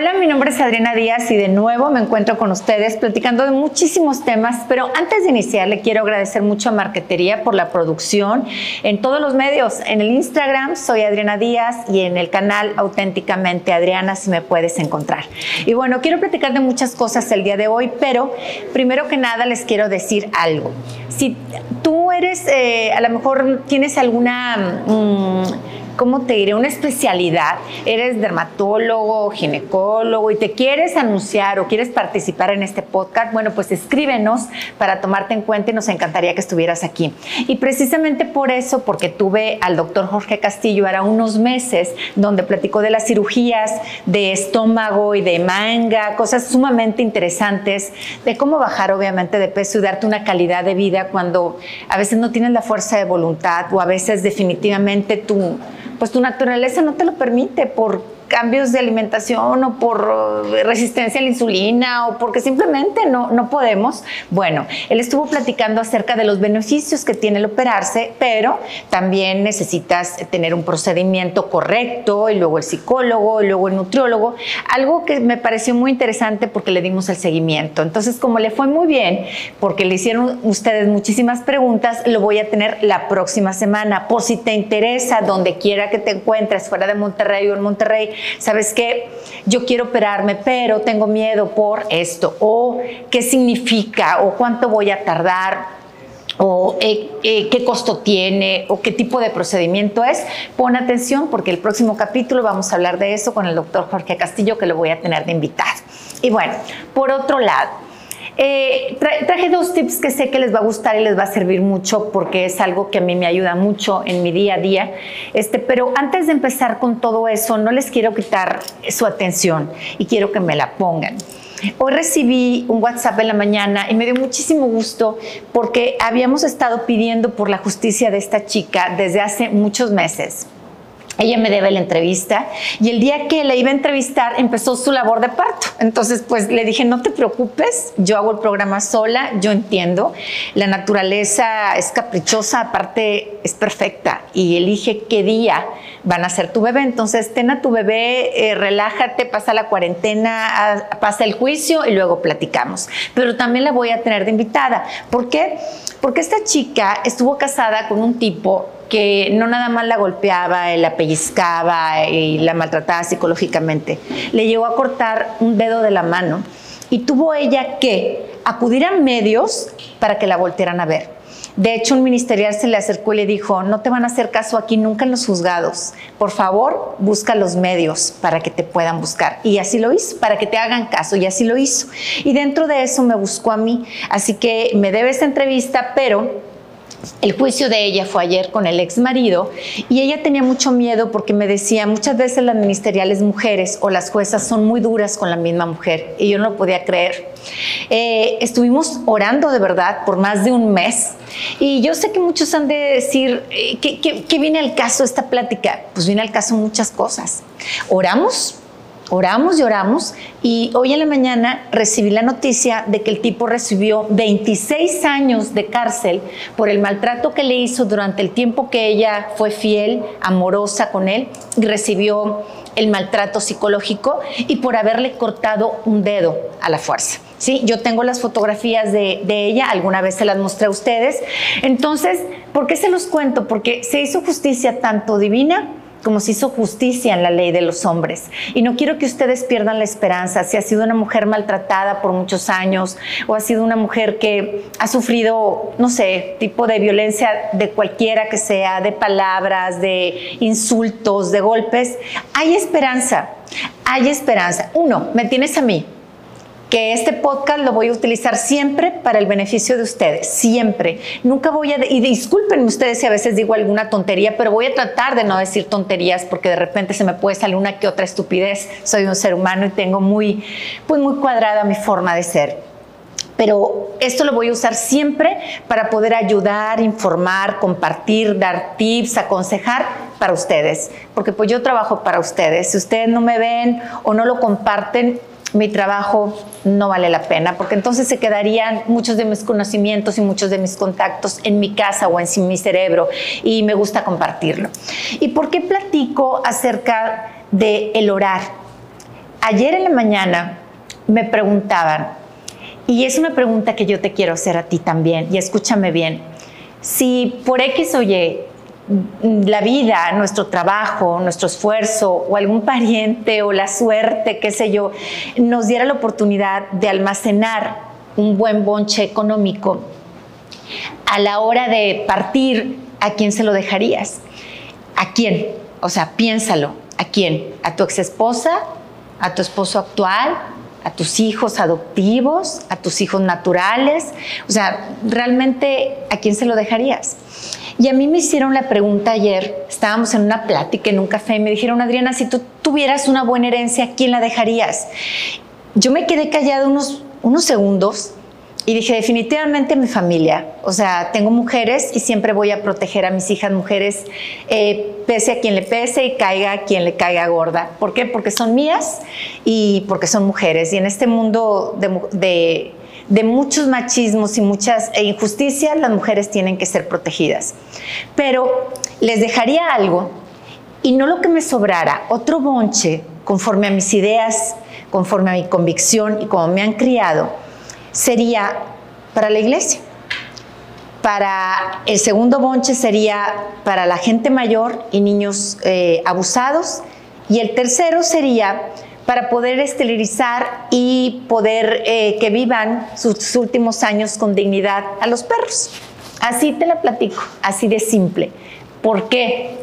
Hola, mi nombre es Adriana Díaz y de nuevo me encuentro con ustedes platicando de muchísimos temas, pero antes de iniciar le quiero agradecer mucho a Marquetería por la producción en todos los medios. En el Instagram soy Adriana Díaz y en el canal auténticamente Adriana si me puedes encontrar. Y bueno, quiero platicar de muchas cosas el día de hoy, pero primero que nada les quiero decir algo. Si tú eres, eh, a lo mejor tienes alguna... Mm, ¿cómo te diré? Una especialidad. Eres dermatólogo, ginecólogo y te quieres anunciar o quieres participar en este podcast, bueno, pues escríbenos para tomarte en cuenta y nos encantaría que estuvieras aquí. Y precisamente por eso, porque tuve al doctor Jorge Castillo ahora unos meses donde platicó de las cirugías de estómago y de manga, cosas sumamente interesantes, de cómo bajar obviamente de peso y darte una calidad de vida cuando a veces no tienes la fuerza de voluntad o a veces definitivamente tú pues tu naturaleza no te lo permite por cambios de alimentación o por resistencia a la insulina o porque simplemente no, no podemos. Bueno, él estuvo platicando acerca de los beneficios que tiene el operarse, pero también necesitas tener un procedimiento correcto y luego el psicólogo y luego el nutriólogo, algo que me pareció muy interesante porque le dimos el seguimiento. Entonces, como le fue muy bien, porque le hicieron ustedes muchísimas preguntas, lo voy a tener la próxima semana. Por si te interesa, donde quiera que te encuentres, fuera de Monterrey o en Monterrey, ¿sabes qué? Yo quiero operarme, pero tengo miedo por esto, o qué significa, o cuánto voy a tardar, o eh, eh, qué costo tiene o qué tipo de procedimiento es, pon atención porque el próximo capítulo vamos a hablar de eso con el doctor Jorge Castillo que lo voy a tener de invitado. Y bueno, por otro lado, eh, traje dos tips que sé que les va a gustar y les va a servir mucho porque es algo que a mí me ayuda mucho en mi día a día. Este, pero antes de empezar con todo eso, no les quiero quitar su atención y quiero que me la pongan. Hoy recibí un WhatsApp en la mañana y me dio muchísimo gusto porque habíamos estado pidiendo por la justicia de esta chica desde hace muchos meses. Ella me debe la entrevista y el día que la iba a entrevistar empezó su labor de parto. Entonces, pues le dije, no te preocupes, yo hago el programa sola, yo entiendo. La naturaleza es caprichosa, aparte es perfecta y elige qué día van a ser tu bebé. Entonces, ten a tu bebé, eh, relájate, pasa la cuarentena, pasa el juicio y luego platicamos. Pero también la voy a tener de invitada. ¿Por qué? Porque esta chica estuvo casada con un tipo que no nada más la golpeaba, la pellizcaba y la maltrataba psicológicamente. Le llegó a cortar un dedo de la mano y tuvo ella que acudir a medios para que la voltearan a ver. De hecho, un ministerial se le acercó y le dijo, no te van a hacer caso aquí nunca en los juzgados. Por favor, busca los medios para que te puedan buscar. Y así lo hizo, para que te hagan caso. Y así lo hizo. Y dentro de eso me buscó a mí. Así que me debe esta entrevista, pero el juicio de ella fue ayer con el ex marido y ella tenía mucho miedo porque me decía, muchas veces las ministeriales mujeres o las juezas son muy duras con la misma mujer y yo no lo podía creer. Eh, estuvimos orando de verdad por más de un mes y yo sé que muchos han de decir, eh, ¿qué, viene al caso esta plática? Pues viene al caso muchas cosas. Oramos Oramos y oramos y hoy en la mañana recibí la noticia de que el tipo recibió 26 años de cárcel por el maltrato que le hizo durante el tiempo que ella fue fiel, amorosa con él y recibió el maltrato psicológico y por haberle cortado un dedo a la fuerza. Sí, yo tengo las fotografías de, de, ella, alguna vez se las mostré a ustedes. Entonces, ¿por qué se los cuento? Porque se hizo justicia tanto divina como se hizo justicia en la ley de los hombres. Y no quiero que ustedes pierdan la esperanza. Si ha sido una mujer maltratada por muchos años o ha sido una mujer que ha sufrido, no sé, tipo de violencia de cualquiera que sea, de palabras, de insultos, de golpes, hay esperanza. Hay esperanza. Uno, me tienes a mí que este podcast lo voy a utilizar siempre para el beneficio de ustedes, siempre. Nunca voy a, y discúlpenme ustedes si a veces digo alguna tontería, pero voy a tratar de no decir tonterías porque de repente se me puede salir una que otra estupidez. Soy un ser humano y tengo muy, pues muy cuadrada mi forma de ser pero esto lo voy a usar siempre para poder ayudar, informar, compartir, dar tips, aconsejar para ustedes, porque pues yo trabajo para ustedes. Si ustedes no me ven o no lo comparten, mi trabajo no vale la pena, porque entonces se quedarían muchos de mis conocimientos y muchos de mis contactos en mi casa o en mi cerebro y me gusta compartirlo. ¿Y por qué platico acerca de el orar? ayer en la mañana me preguntaban, y es una pregunta que yo te quiero hacer a ti también, y escúchame bien, si por X o Y la vida, nuestro trabajo, nuestro esfuerzo o algún pariente o la suerte, qué sé yo, nos diera la oportunidad de almacenar un buen bonche económico, a la hora de partir, ¿a quién se lo dejarías? ¿A quién? O sea, piénsalo. ¿A quién? ¿A tu ex esposa? ¿A tu esposo actual? ¿A tus hijos adoptivos? ¿A tus hijos naturales? O sea, realmente, ¿a quién se lo dejarías? Y a mí me hicieron la pregunta ayer, estábamos en una plática, en un café, y me dijeron, Adriana, si tú tuvieras una buena herencia, ¿a quién la dejarías? Yo me quedé callada unos, unos segundos y dije, definitivamente mi familia. O sea, tengo mujeres y siempre voy a proteger a mis hijas mujeres, eh, pese a quien le pese y caiga a quien le caiga gorda. ¿Por qué? Porque son mías y porque son mujeres. Y en este mundo de, muchos machismos y muchas e injusticias, las mujeres tienen que ser protegidas. Pero les dejaría algo y no lo que me sobrara, otro bonche conforme a mis ideas, conforme a mi convicción y como me han criado sería para la iglesia. Para el segundo bonche sería para la gente mayor y niños eh, abusados. Y el tercero sería para poder esterilizar y poder eh, que vivan sus últimos años con dignidad a los perros. Así te la platico, así de simple. ¿Por qué?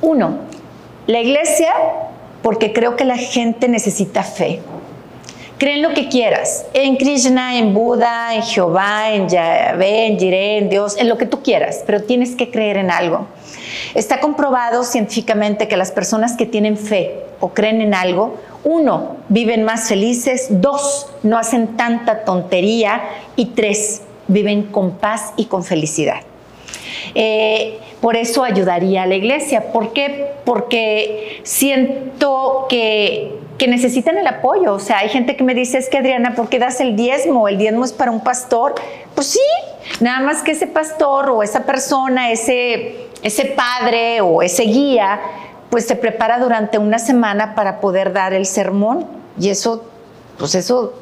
Uno, la iglesia, porque creo que la gente necesita fe. Creen lo que quieras, en Krishna, en Buda, en Jehová, en Yahvé, en Jiré, en Dios, en lo que tú quieras, pero tienes que creer en algo. Está comprobado científicamente que las personas que tienen fe o creen en algo, uno, viven más felices, dos, no hacen tanta tontería y tres, viven con paz y con felicidad. Eh, por eso ayudaría a la iglesia. ¿Por qué? Porque siento que que necesitan el apoyo. O sea, hay gente que me dice, es que Adriana, ¿por qué das el diezmo? El diezmo es para un pastor. Pues sí, nada más que ese pastor o esa persona, ese, ese padre o ese guía, pues se prepara durante una semana para poder dar el sermón. Y eso, pues eso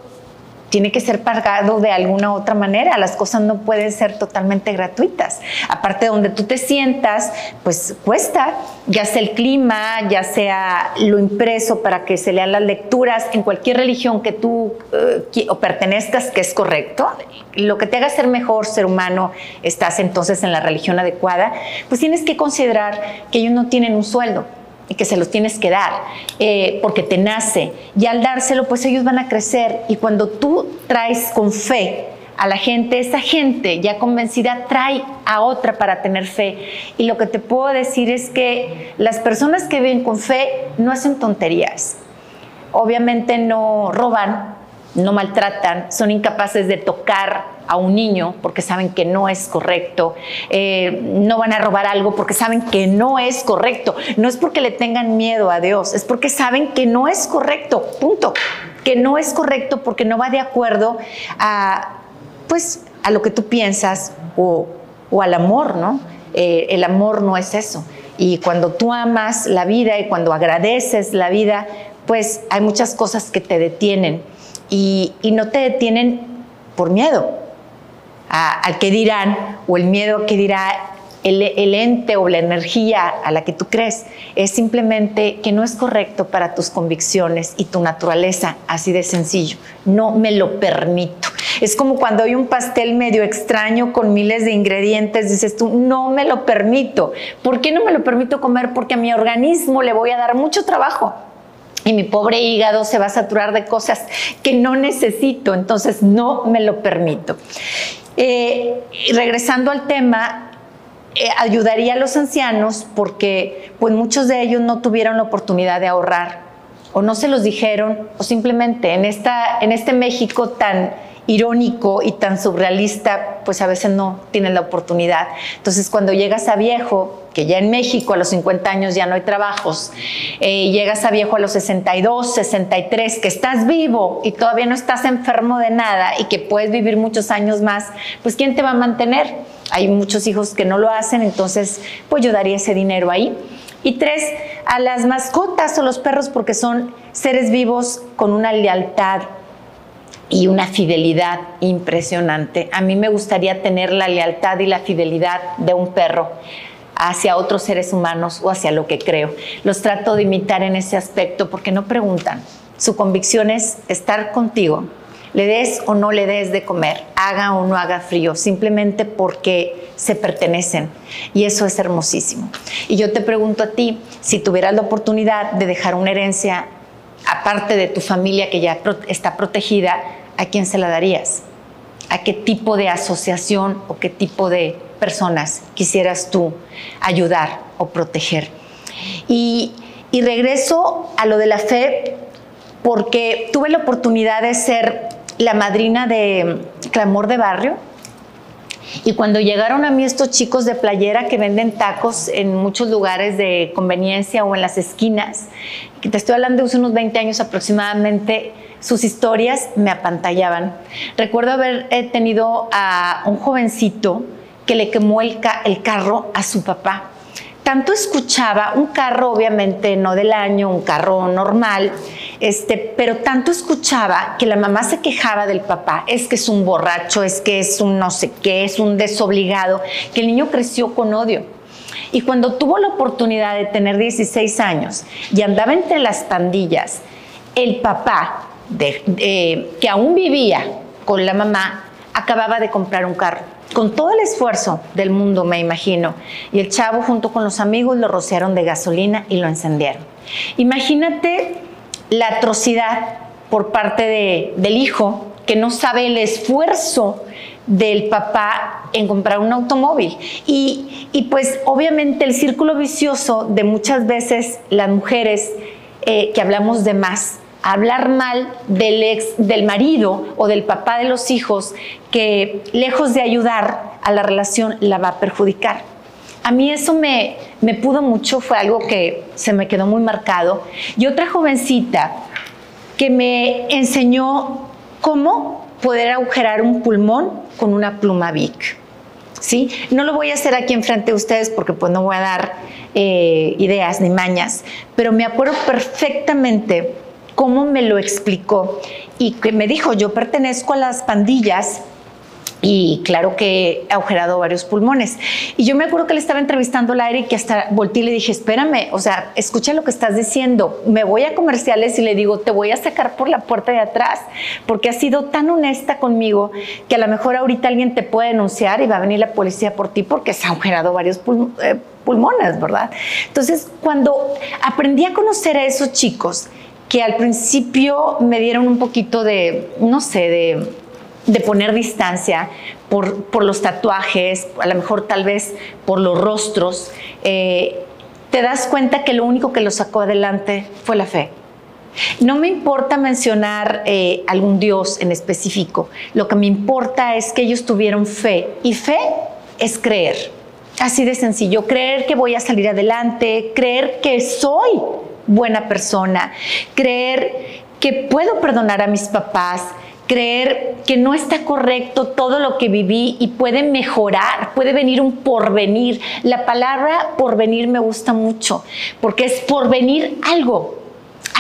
tiene que ser pagado de alguna otra manera. Las cosas no pueden ser totalmente gratuitas. Aparte, donde tú te sientas, pues cuesta, ya sea el clima, ya sea lo impreso para que se lean las lecturas en cualquier religión que tú eh, o pertenezcas, que es correcto. Lo que te haga ser mejor ser humano, estás entonces en la religión adecuada, pues tienes que considerar que ellos no tienen un sueldo que se los tienes que dar eh, porque te nace. Y al dárselo, pues ellos van a crecer. Y cuando tú traes con fe a la gente, esa gente ya convencida trae a otra para tener fe. Y lo que te puedo decir es que las personas que viven con fe no hacen tonterías. Obviamente no roban, no maltratan, son incapaces de tocar a un niño porque saben que no es correcto, eh, no van a robar algo porque saben que no es correcto. No es porque le tengan miedo a Dios, es porque saben que no es correcto, punto. Que no es correcto porque no va de acuerdo a, pues, a lo que tú piensas o, al amor, ¿no? Eh, el amor no es eso. Y cuando tú amas la vida y cuando agradeces la vida, pues hay muchas cosas que te detienen y, no te detienen por miedo al que dirán o el miedo que dirá el, el, ente o la energía a la que tú crees. Es simplemente que no es correcto para tus convicciones y tu naturaleza, así de sencillo. No me lo permito. Es como cuando hay un pastel medio extraño con miles de ingredientes, dices tú, no me lo permito. ¿Por qué no me lo permito comer? Porque a mi organismo le voy a dar mucho trabajo y mi pobre hígado se va a saturar de cosas que no necesito, entonces no me lo permito. Eh, regresando al tema, eh, ayudaría a los ancianos porque pues muchos de ellos no tuvieron la oportunidad de ahorrar o no se los dijeron o simplemente en, esta, en este México tan irónico y tan surrealista, pues a veces no tienen la oportunidad. Entonces, cuando llegas a viejo, que ya en México a los 50 años ya no hay trabajos, eh, llegas a viejo a los 62, 63, que estás vivo y todavía no estás enfermo de nada y que puedes vivir muchos años más, pues ¿quién te va a mantener? Hay muchos hijos que no lo hacen, entonces pues yo daría ese dinero ahí. Y tres, a las mascotas o los perros porque son seres vivos con una lealtad y una fidelidad impresionante. A mí me gustaría tener la lealtad y la fidelidad de un perro hacia otros seres humanos o hacia lo que creo. Los trato de imitar en ese aspecto porque no preguntan. Su convicción es estar contigo, le des o no le des de comer, haga o no haga frío, simplemente porque se pertenecen. Y eso es hermosísimo. Y yo te pregunto a ti, si tuvieras la oportunidad de dejar una herencia, aparte de tu familia que ya está protegida, ¿a quién se la darías? ¿A qué tipo de asociación o qué tipo de personas quisieras tú ayudar o proteger? Y, regreso a lo de la fe porque tuve la oportunidad de ser la madrina de Clamor de Barrio. Y cuando llegaron a mí estos chicos de playera que venden tacos en muchos lugares de conveniencia o en las esquinas, que te estoy hablando de unos 20 años aproximadamente, sus historias me apantallaban. Recuerdo haber eh, tenido a un jovencito que le quemó el, el carro a su papá. Tanto escuchaba un carro, obviamente no del año, un carro normal, este, pero tanto escuchaba que la mamá se quejaba del papá, es que es un borracho, es que es un no sé qué, es un desobligado, que el niño creció con odio. Y cuando tuvo la oportunidad de tener 16 años y andaba entre las pandillas, el papá, que aún vivía con la mamá, acababa de comprar un carro. Con todo el esfuerzo del mundo, me imagino. Y el chavo junto con los amigos lo rociaron de gasolina y lo encendieron. Imagínate la atrocidad por parte del hijo que no sabe el esfuerzo del papá en comprar un automóvil. Y, pues obviamente el círculo vicioso de muchas veces las mujeres eh, que hablamos de más, hablar mal del ex, del marido o del papá de los hijos, que lejos de ayudar a la relación la va a perjudicar. A mí eso me, me pudo mucho, fue algo que se me quedó muy marcado. Y otra jovencita que me enseñó cómo poder agujerar un pulmón con una pluma Vic. ¿Sí? No lo voy a hacer aquí enfrente de ustedes porque pues no voy a dar eh, ideas ni mañas, pero me acuerdo perfectamente cómo me lo explicó y que me dijo, yo pertenezco a las pandillas y claro que ha agujerado varios pulmones. Y yo me acuerdo que le estaba entrevistando a aire y que hasta volteé y le dije, espérame, o sea, escucha lo que estás diciendo. Me voy a comerciales y le digo, te voy a sacar por la puerta de atrás, porque has sido tan honesta conmigo que a lo mejor ahorita alguien te puede denunciar y va a venir la policía por ti porque se ha agujerado varios eh, pulmones, ¿verdad? Entonces, cuando aprendí a conocer a esos chicos, que al principio me dieron un poquito de, no sé, de de poner distancia por, los tatuajes, a lo mejor tal vez por los rostros, eh, te das cuenta que lo único que lo sacó adelante fue la fe. No me importa mencionar eh, algún Dios en específico, lo que me importa es que ellos tuvieron fe. Y fe es creer. Así de sencillo, creer que voy a salir adelante, creer que soy buena persona, creer que puedo perdonar a mis papás, creer que no está correcto todo lo que viví y puede mejorar, puede venir un porvenir. La palabra porvenir me gusta mucho porque es porvenir algo,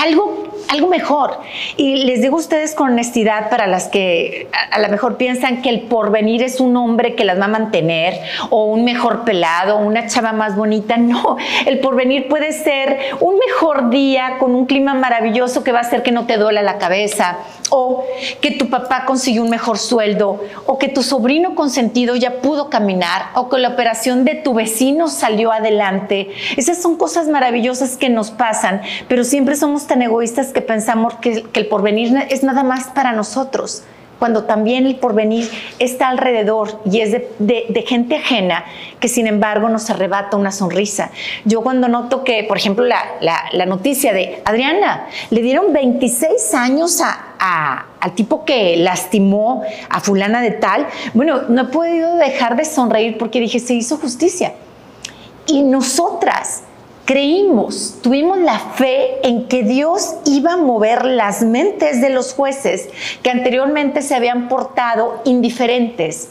algo, algo mejor. Y les digo a ustedes con honestidad para las que a, lo mejor piensan que el porvenir es un hombre que las va a mantener o un mejor pelado, una chava más bonita. No, el porvenir puede ser un mejor día con un clima maravilloso que va a hacer que no te duela la cabeza o que tu papá consiguió un mejor sueldo, o que tu sobrino consentido ya pudo caminar, o que la operación de tu vecino salió adelante. Esas son cosas maravillosas que nos pasan, pero siempre somos tan egoístas que pensamos que, el porvenir es nada más para nosotros cuando también el porvenir está alrededor y es de, gente ajena que sin embargo nos arrebata una sonrisa. Yo cuando noto que, por ejemplo, la, noticia de Adriana, le dieron 26 años al tipo que lastimó a fulana de tal, bueno, no he podido dejar de sonreír porque dije, se hizo justicia. Y nosotras, creímos, tuvimos la fe en que Dios iba a mover las mentes de los jueces que anteriormente se habían portado indiferentes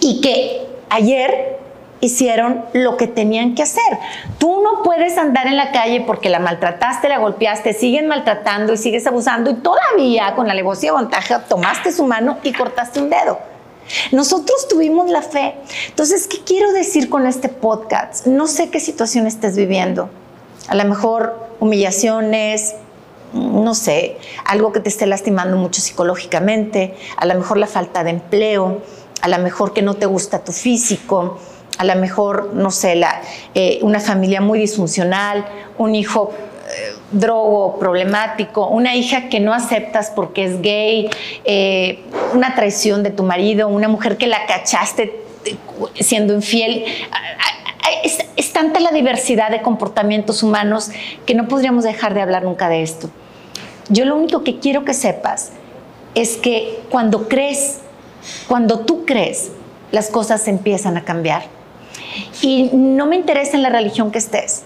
y que ayer hicieron lo que tenían que hacer. Tú no puedes andar en la calle porque la maltrataste, la golpeaste, siguen maltratando y sigues abusando y todavía con la alevosía de tomaste su mano y cortaste un dedo. Nosotros tuvimos la fe. Entonces, ¿qué quiero decir con este podcast? No sé qué situación estés viviendo. A lo mejor humillaciones, no sé, algo que te esté lastimando mucho psicológicamente, a lo mejor la falta de empleo, a lo mejor que no te gusta tu físico, a lo mejor, no sé, la, eh, una familia muy disfuncional, un hijo eh, drogo problemático, una hija que no aceptas porque es gay, eh, una traición de tu marido, una mujer que la cachaste siendo infiel. Es, tanta la diversidad de comportamientos humanos que no podríamos dejar de hablar nunca de esto. Yo lo único que quiero que sepas es que cuando crees, cuando tú crees, las cosas empiezan a cambiar. Y no me interesa en la religión que estés,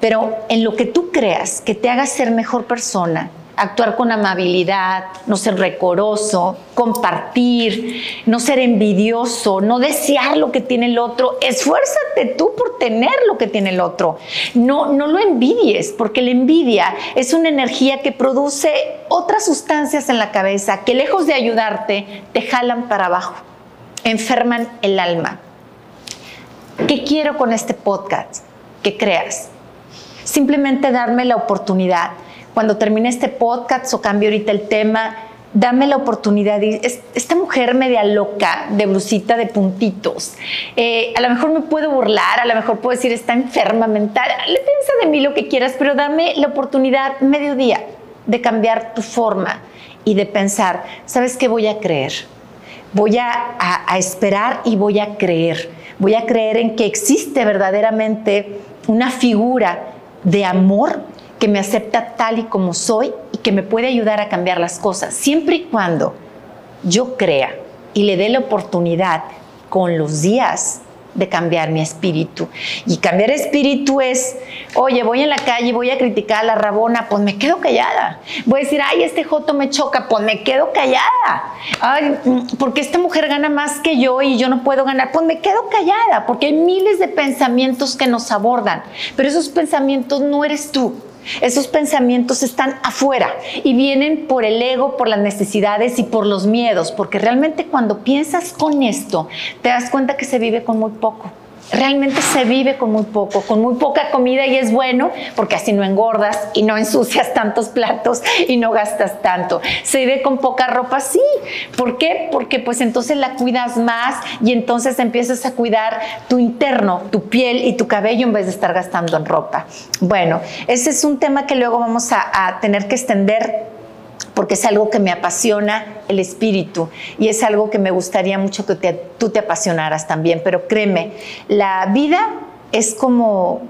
pero en lo que tú creas que te haga ser mejor persona, actuar con amabilidad, no ser recoroso, compartir, no ser envidioso, no desear lo que tiene el otro. Esfuérzate tú por tener lo que tiene el otro. No, no lo envidies, porque la envidia es una energía que produce otras sustancias en la cabeza que lejos de ayudarte, te jalan para abajo, enferman el alma. ¿Qué quiero con este podcast? Que creas. Simplemente darme la oportunidad. Cuando termine este podcast o cambie ahorita el tema, dame la oportunidad. Esta mujer media loca, de blusita de puntitos, eh, a lo mejor me puedo burlar, a lo mejor puedo decir está enferma mental, le piensa de mí lo que quieras, pero dame la oportunidad mediodía de cambiar tu forma y de pensar, ¿sabes qué voy a creer? Voy a esperar y voy a creer voy a creer en que existe verdaderamente una figura de amor que me acepta tal y como soy y que me puede ayudar a cambiar las cosas, siempre y cuando yo crea y le dé la oportunidad con los días de cambiar mi espíritu. Y cambiar espíritu es, oye, voy en la calle, voy a criticar a la rabona, pues me quedo callada. Voy a decir, ay, este joto me choca, pues me quedo callada. Mm, porque esta mujer gana más que yo y yo no puedo ganar, pues me quedo callada, porque hay miles de pensamientos que nos abordan, pero esos pensamientos no eres tú. Esos pensamientos están afuera y vienen por el ego, por las necesidades y por los miedos, porque realmente cuando piensas con esto, te das cuenta que se vive con muy poco realmente se vive con muy poco, con muy poca comida y es bueno porque así no engordas y no ensucias tantos platos y no gastas tanto. Se vive con poca ropa, sí. ¿Por qué? Porque pues entonces la cuidas más y entonces empiezas a cuidar tu interno, tu piel y tu cabello en vez de estar gastando en ropa. Bueno, ese es un tema que luego vamos a, a tener que extender porque es algo que me apasiona el espíritu y es algo que me gustaría mucho que tú te apasionaras también. Pero créeme, la vida es como,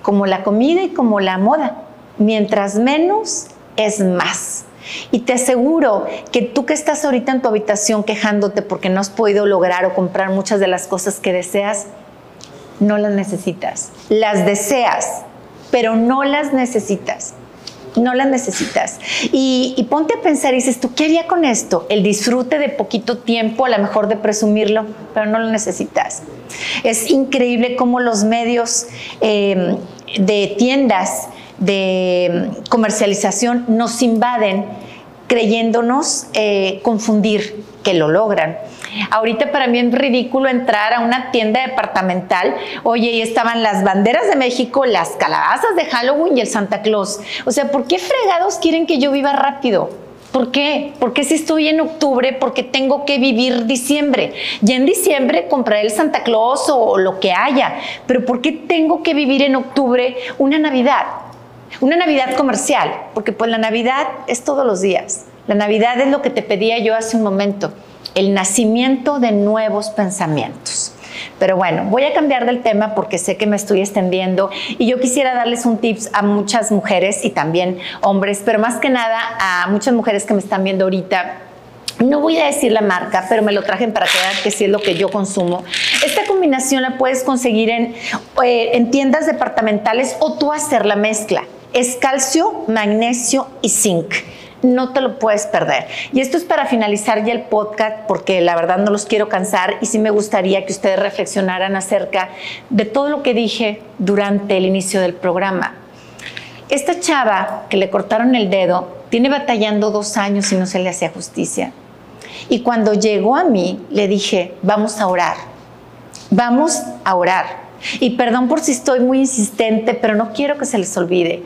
como la comida y como la moda. Mientras menos es más. Y te aseguro que tú que estás ahorita en tu habitación quejándote porque no has podido lograr o comprar muchas de las cosas que deseas, no las necesitas. Las deseas, pero no las necesitas no las necesitas. Y, ponte a pensar y dices, ¿tú qué haría con esto? El disfrute de poquito tiempo, a lo mejor de presumirlo, pero no lo necesitas. Es increíble cómo los medios eh, de tiendas de comercialización nos invaden creyéndonos eh, confundir que lo logran. Ahorita para mí es ridículo entrar a una tienda departamental, oye, y estaban las banderas de México, las calabazas de Halloween y el Santa Claus. O sea, ¿por qué fregados quieren que yo viva rápido? ¿Por qué? Porque si estoy en octubre, porque tengo que vivir diciembre. Y en diciembre compraré el Santa Claus o lo que haya. Pero ¿por qué tengo que vivir en octubre una Navidad? Una Navidad comercial, porque pues la Navidad es todos los días. La Navidad es lo que te pedía yo hace un momento el nacimiento de nuevos pensamientos. Pero bueno, voy a cambiar del tema porque sé que me estoy extendiendo y yo quisiera darles un tips a muchas mujeres y también hombres, pero más que nada a muchas mujeres que me están viendo ahorita no voy a decir la marca, pero me lo traje para que vean que sí es lo que yo consumo. Esta combinación la puedes conseguir en, eh, en tiendas departamentales o tú hacer la mezcla. Es calcio, magnesio y zinc no te lo puedes perder. Y esto es para finalizar ya el podcast porque la verdad no los quiero cansar y sí me gustaría que ustedes reflexionaran acerca de todo lo que dije durante el inicio del programa. Esta chava que le cortaron el dedo tiene batallando dos años y no se le hacía justicia. Y cuando llegó a mí, le dije, vamos a orar, vamos a orar. Y perdón por si estoy muy insistente, pero no quiero que se les olvide.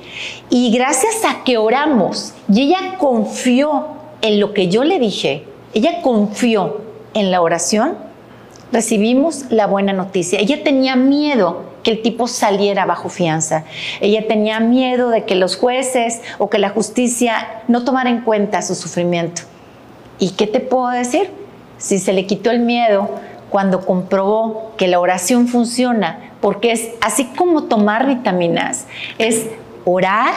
Y gracias a que oramos y ella confió en lo que yo le dije, ella confió en la oración, recibimos la buena noticia. Ella tenía miedo que el tipo saliera bajo fianza. Ella tenía miedo de que los jueces o que la justicia no tomara en cuenta su sufrimiento. ¿Y qué te puedo decir? Si se le quitó el miedo, cuando comprobó que la oración funciona, porque es así como tomar vitaminas, es orar,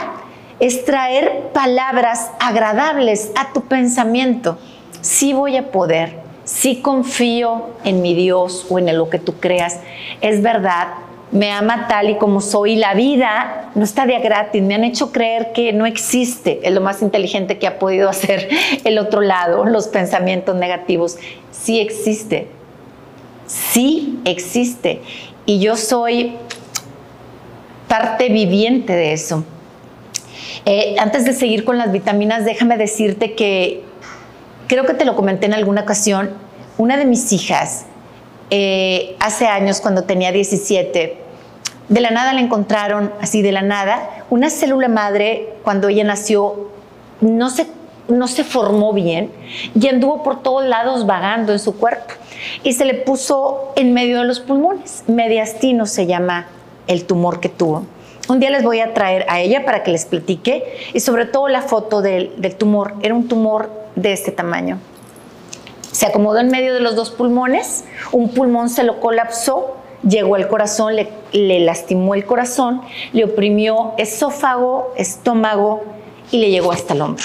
es traer palabras agradables a tu pensamiento. Sí voy a poder, sí confío en mi Dios o en lo que tú creas. Es verdad, me ama tal y como soy. La vida no está de gratis. Me han hecho creer que no existe. Es lo más inteligente que ha podido hacer el otro lado, los pensamientos negativos. Sí existe sí existe y yo soy parte viviente de eso. Eh, antes de seguir con las vitaminas, déjame decirte que creo que te lo comenté en alguna ocasión, una de mis hijas, eh, hace años cuando tenía 17, de la nada le encontraron, así de la nada, una célula madre cuando ella nació, no se, no se formó bien y anduvo por todos lados vagando en su cuerpo y se le puso en medio de los pulmones. Mediastino se llama el tumor que tuvo. Un día les voy a traer a ella para que les platique y sobre todo la foto del, tumor. Era un tumor de este tamaño. Se acomodó en medio de los dos pulmones, un pulmón se lo colapsó, llegó al corazón, le, lastimó el corazón, le oprimió esófago, estómago y le llegó hasta el hombro.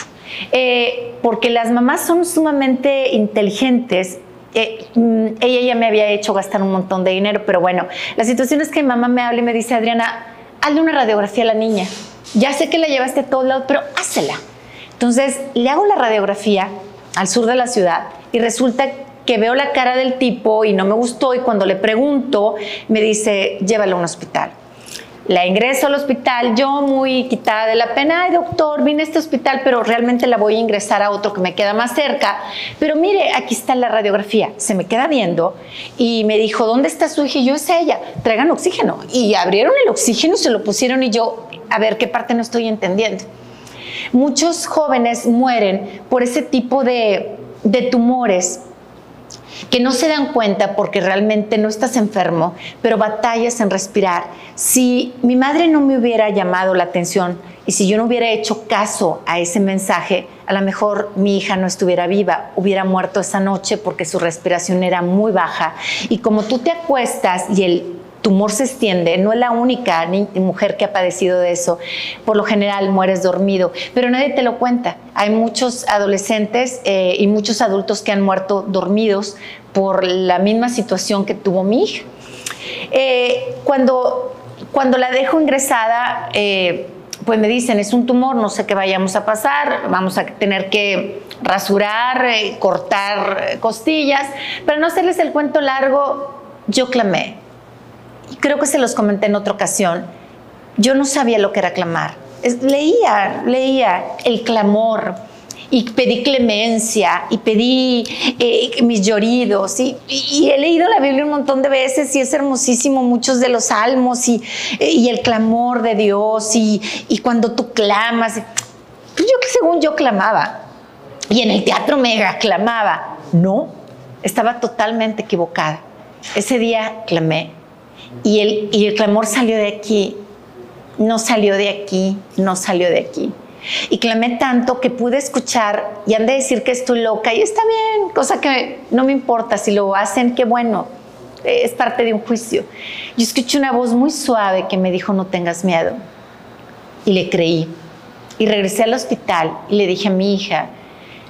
Eh, porque las mamás son sumamente inteligentes eh, mm, ella ya me había hecho gastar un montón de dinero, pero bueno, la situación es que mi mamá me habla y me dice, Adriana, hazle una radiografía a la niña. Ya sé que la llevaste a todos lados, pero házela. Entonces, le hago la radiografía al sur de la ciudad y resulta que veo la cara del tipo y no me gustó y cuando le pregunto, me dice, llévalo a un hospital. La ingreso al hospital, yo muy quitada de la pena, ay doctor, vine a este hospital, pero realmente la voy a ingresar a otro que me queda más cerca. Pero mire, aquí está la radiografía, se me queda viendo y me dijo, ¿dónde está su hija? Y yo, es ella, traigan oxígeno. Y abrieron el oxígeno, se lo pusieron y yo, a ver, ¿qué parte no estoy entendiendo? Muchos jóvenes mueren por ese tipo de, de tumores que no se dan cuenta porque realmente no estás enfermo, pero batallas en respirar. Si mi madre no me hubiera llamado la atención y si yo no hubiera hecho caso a ese mensaje, a lo mejor mi hija no estuviera viva, hubiera muerto esa noche porque su respiración era muy baja. Y como tú te acuestas y el tumor se extiende, no es la única mujer que ha padecido de eso, por lo general mueres dormido, pero nadie te lo cuenta. Hay muchos adolescentes eh, y muchos adultos que han muerto dormidos por la misma situación que tuvo mi. Eh, cuando, cuando la dejo ingresada, eh, pues me dicen, es un tumor, no sé qué vayamos a pasar, vamos a tener que rasurar, cortar costillas. Para no hacerles el cuento largo, yo clamé, creo que se los comenté en otra ocasión, yo no sabía lo que era clamar. leía, leía el clamor y pedí clemencia y pedí eh, mis lloridos y, he leído la Biblia un montón de veces y es hermosísimo muchos de los salmos y, y el clamor de Dios y, y cuando tú clamas. Pues yo que según yo clamaba y en el teatro mega clamaba. No, estaba totalmente equivocada. Ese día clamé y el, y el clamor salió de aquí, no salió de aquí, no salió de aquí. Y clamé tanto que pude escuchar y han de decir que estoy loca y está bien, cosa que no me importa, si lo hacen, qué bueno, es parte de un juicio. Yo escuché una voz muy suave que me dijo no tengas miedo y le creí. Y regresé al hospital y le dije a mi hija,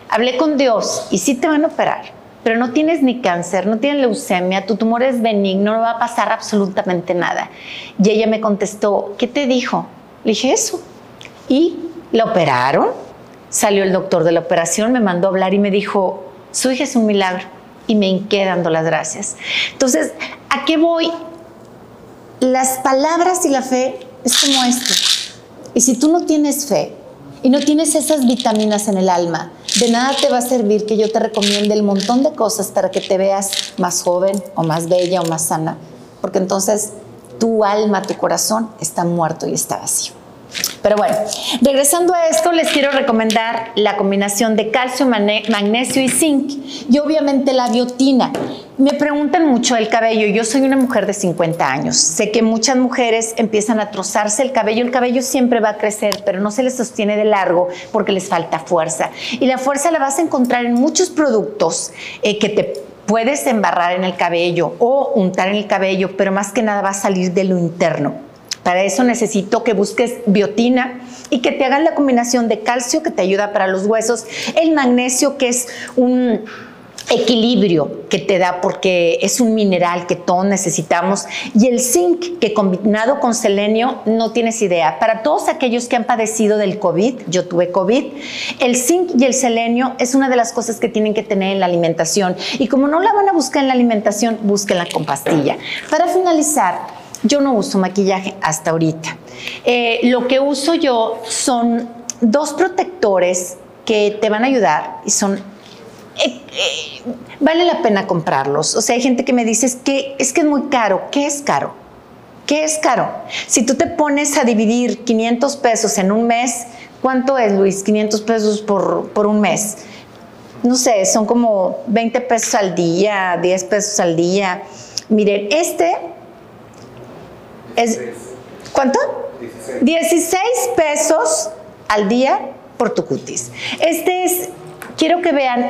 hablé con Dios y sí te van a operar pero no tienes ni cáncer, no tienes leucemia, tu tumor es benigno, no va a pasar absolutamente nada. Y ella me contestó, ¿qué te dijo? Le dije eso. Y la operaron, Salió el doctor de la operación, me mandó hablar y me dijo, su hija es un milagro. Y me hinqué dando las gracias. Entonces, ¿a qué voy? Las palabras y la fe es como esto. Y si tú no tienes fe y no tienes esas vitaminas en el alma, de nada te va a servir que yo te recomiende el montón de cosas para que te veas más joven o más bella o más sana. Porque entonces tu alma, tu corazón está muerto y está vacío. Pero bueno, regresando a esto, les quiero recomendar la combinación de calcio, magnesio y zinc y obviamente la biotina. Me preguntan mucho el cabello. Yo soy una mujer de 50 años. Sé que muchas mujeres empiezan a trozarse el cabello. El cabello siempre va a crecer, pero no se les sostiene de largo porque les falta fuerza. Y la fuerza la vas a encontrar en muchos productos eh, que te puedes embarrar en el cabello o untar en el cabello, pero más que nada va a salir de lo interno. Para eso necesito que busques biotina y que te hagan la combinación de calcio que te ayuda para los huesos, el magnesio que es un equilibrio que te da porque es un mineral que todos necesitamos y el zinc que combinado con selenio no tienes idea. Para todos aquellos que han padecido del COVID, yo tuve COVID, el zinc y el selenio es una de las cosas que tienen que tener en la alimentación y como no la van a buscar en la alimentación, búsquenla con pastilla. Para finalizar, yo no uso maquillaje hasta ahorita. Eh, lo que uso yo son dos protectores que te van a ayudar y son eh, eh, vale la pena comprarlos. O sea, hay gente que me dice que es que es muy caro. ¿Qué es caro? ¿Qué es caro? Si tú te pones a dividir 500 pesos en un mes, ¿cuánto es, Luis? 500 pesos por, por un mes. No sé, son como 20 pesos al día, 10 pesos al día. Miren, este es, ¿Cuánto? 16. pesos al día por tu cutis. Este es, quiero que vean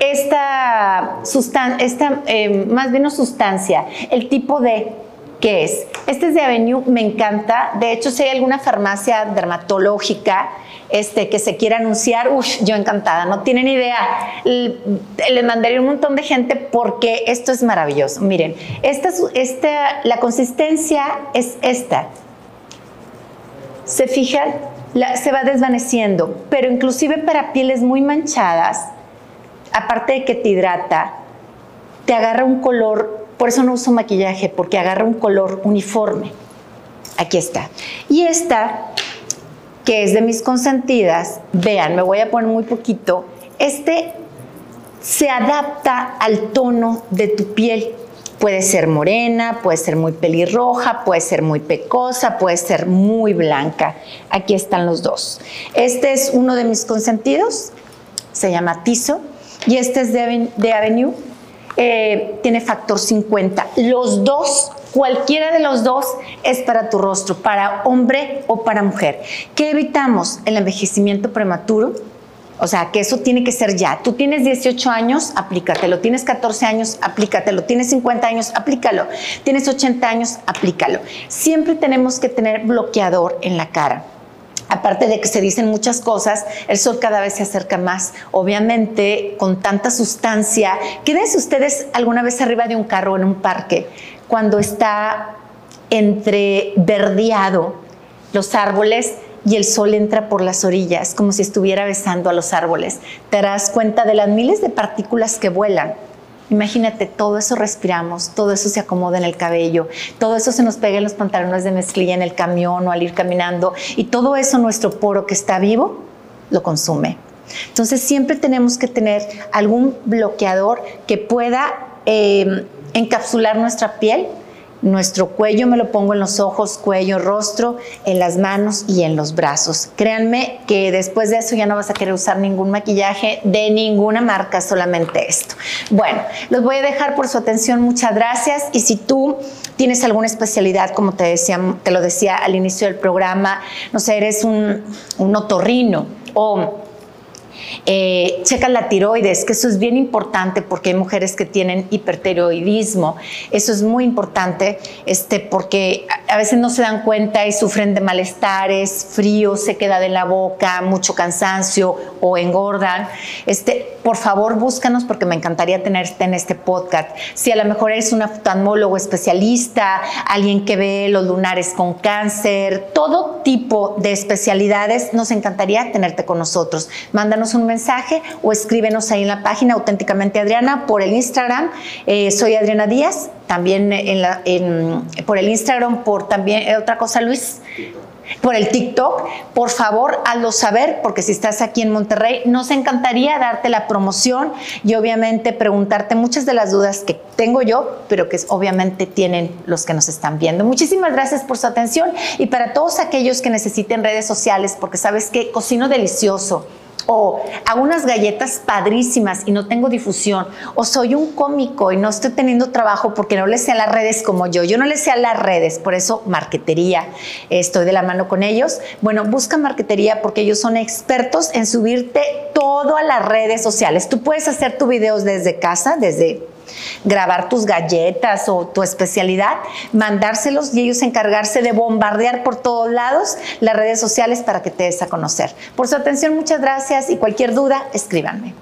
esta sustancia, esta, eh, más bien no sustancia, el tipo de ¿qué es? Este es de Avenue, me encanta. De hecho, si hay alguna farmacia dermatológica este, que se quiera anunciar, uff, yo encantada, no tienen idea. Le mandaría un montón de gente porque esto es maravilloso. Miren, esta, esta, la consistencia es esta. Se fijan, se va desvaneciendo, pero inclusive para pieles muy manchadas, aparte de que te hidrata, te agarra un color, por eso no uso maquillaje, porque agarra un color uniforme. Aquí está. Y esta que es de mis consentidas, vean, me voy a poner muy poquito, este se adapta al tono de tu piel. Puede ser morena, puede ser muy pelirroja, puede ser muy pecosa, puede ser muy blanca. Aquí están los dos. Este es uno de mis consentidos, se llama Tizo, y este es de, Avenue, eh, tiene factor 50. Los dos Cualquiera de los dos es para tu rostro, para hombre o para mujer. ¿Qué evitamos? El envejecimiento prematuro. O sea, que eso tiene que ser ya. Tú tienes 18 años, aplícatelo. Tienes 14 años, aplícatelo. Tienes 50 años, aplícalo. Tienes 80 años, aplícalo. Siempre tenemos que tener bloqueador en la cara aparte de que se dicen muchas cosas, el sol cada vez se acerca más. Obviamente, con tanta sustancia, quédense ustedes alguna vez arriba de un carro en un parque cuando está entre verdeado los árboles y el sol entra por las orillas, como si estuviera besando a los árboles. Te darás cuenta de las miles de partículas que vuelan. Imagínate, todo eso respiramos, todo eso se acomoda en el cabello, todo eso se nos pega en los pantalones de mezclilla en el camión o al ir caminando, y todo eso nuestro poro que está vivo lo consume. Entonces siempre tenemos que tener algún bloqueador que pueda eh, encapsular nuestra piel, nuestro cuello me lo pongo en los ojos, cuello, rostro, en las manos y en los brazos. Créanme que después de eso ya no vas a querer usar ningún maquillaje de ninguna marca, solamente esto. Bueno, los voy a dejar por su atención, muchas gracias. Y si tú tienes alguna especialidad, como te, decía, te lo decía al inicio del programa, no sé, eres un, un otorrino o eh, checa la tiroides, que eso es bien importante porque hay mujeres que tienen hipertiroidismo. Eso es muy importante este, porque a veces no se dan cuenta y sufren de malestares, frío, sequedad de la boca, mucho cansancio o engordan, este, por favor búscanos porque me encantaría tenerte en este podcast. Si a lo mejor eres un oftalmólogo especialista, alguien que ve los lunares con cáncer, todo tipo de especialidades, nos encantaría tenerte con nosotros. Mándanos un mensaje o escríbenos ahí en la página auténticamente Adriana por el Instagram. Eh, soy Adriana Díaz, también en la, por el Instagram, por también, eh, otra cosa Luis, por el TikTok, por favor, hazlo saber, porque si estás aquí en Monterrey, nos encantaría darte la promoción y obviamente preguntarte muchas de las dudas que tengo yo, pero que obviamente tienen los que nos están viendo. Muchísimas gracias por su atención y para todos aquellos que necesiten redes sociales, porque sabes que cocino delicioso o hago unas galletas padrísimas y no tengo difusión, o soy un cómico y no estoy teniendo trabajo porque no le sé a las redes como yo, yo no le sé a las redes, por eso marquetería, estoy de la mano con ellos. Bueno, busca marquetería porque ellos son expertos en subirte todo a las redes sociales. Tú puedes hacer tus videos desde casa, desde grabar tus galletas o tu especialidad, mandárselos y ellos encargarse de bombardear por todos lados las redes sociales para que te des a conocer. Por su atención, muchas gracias y cualquier duda, escríbanme.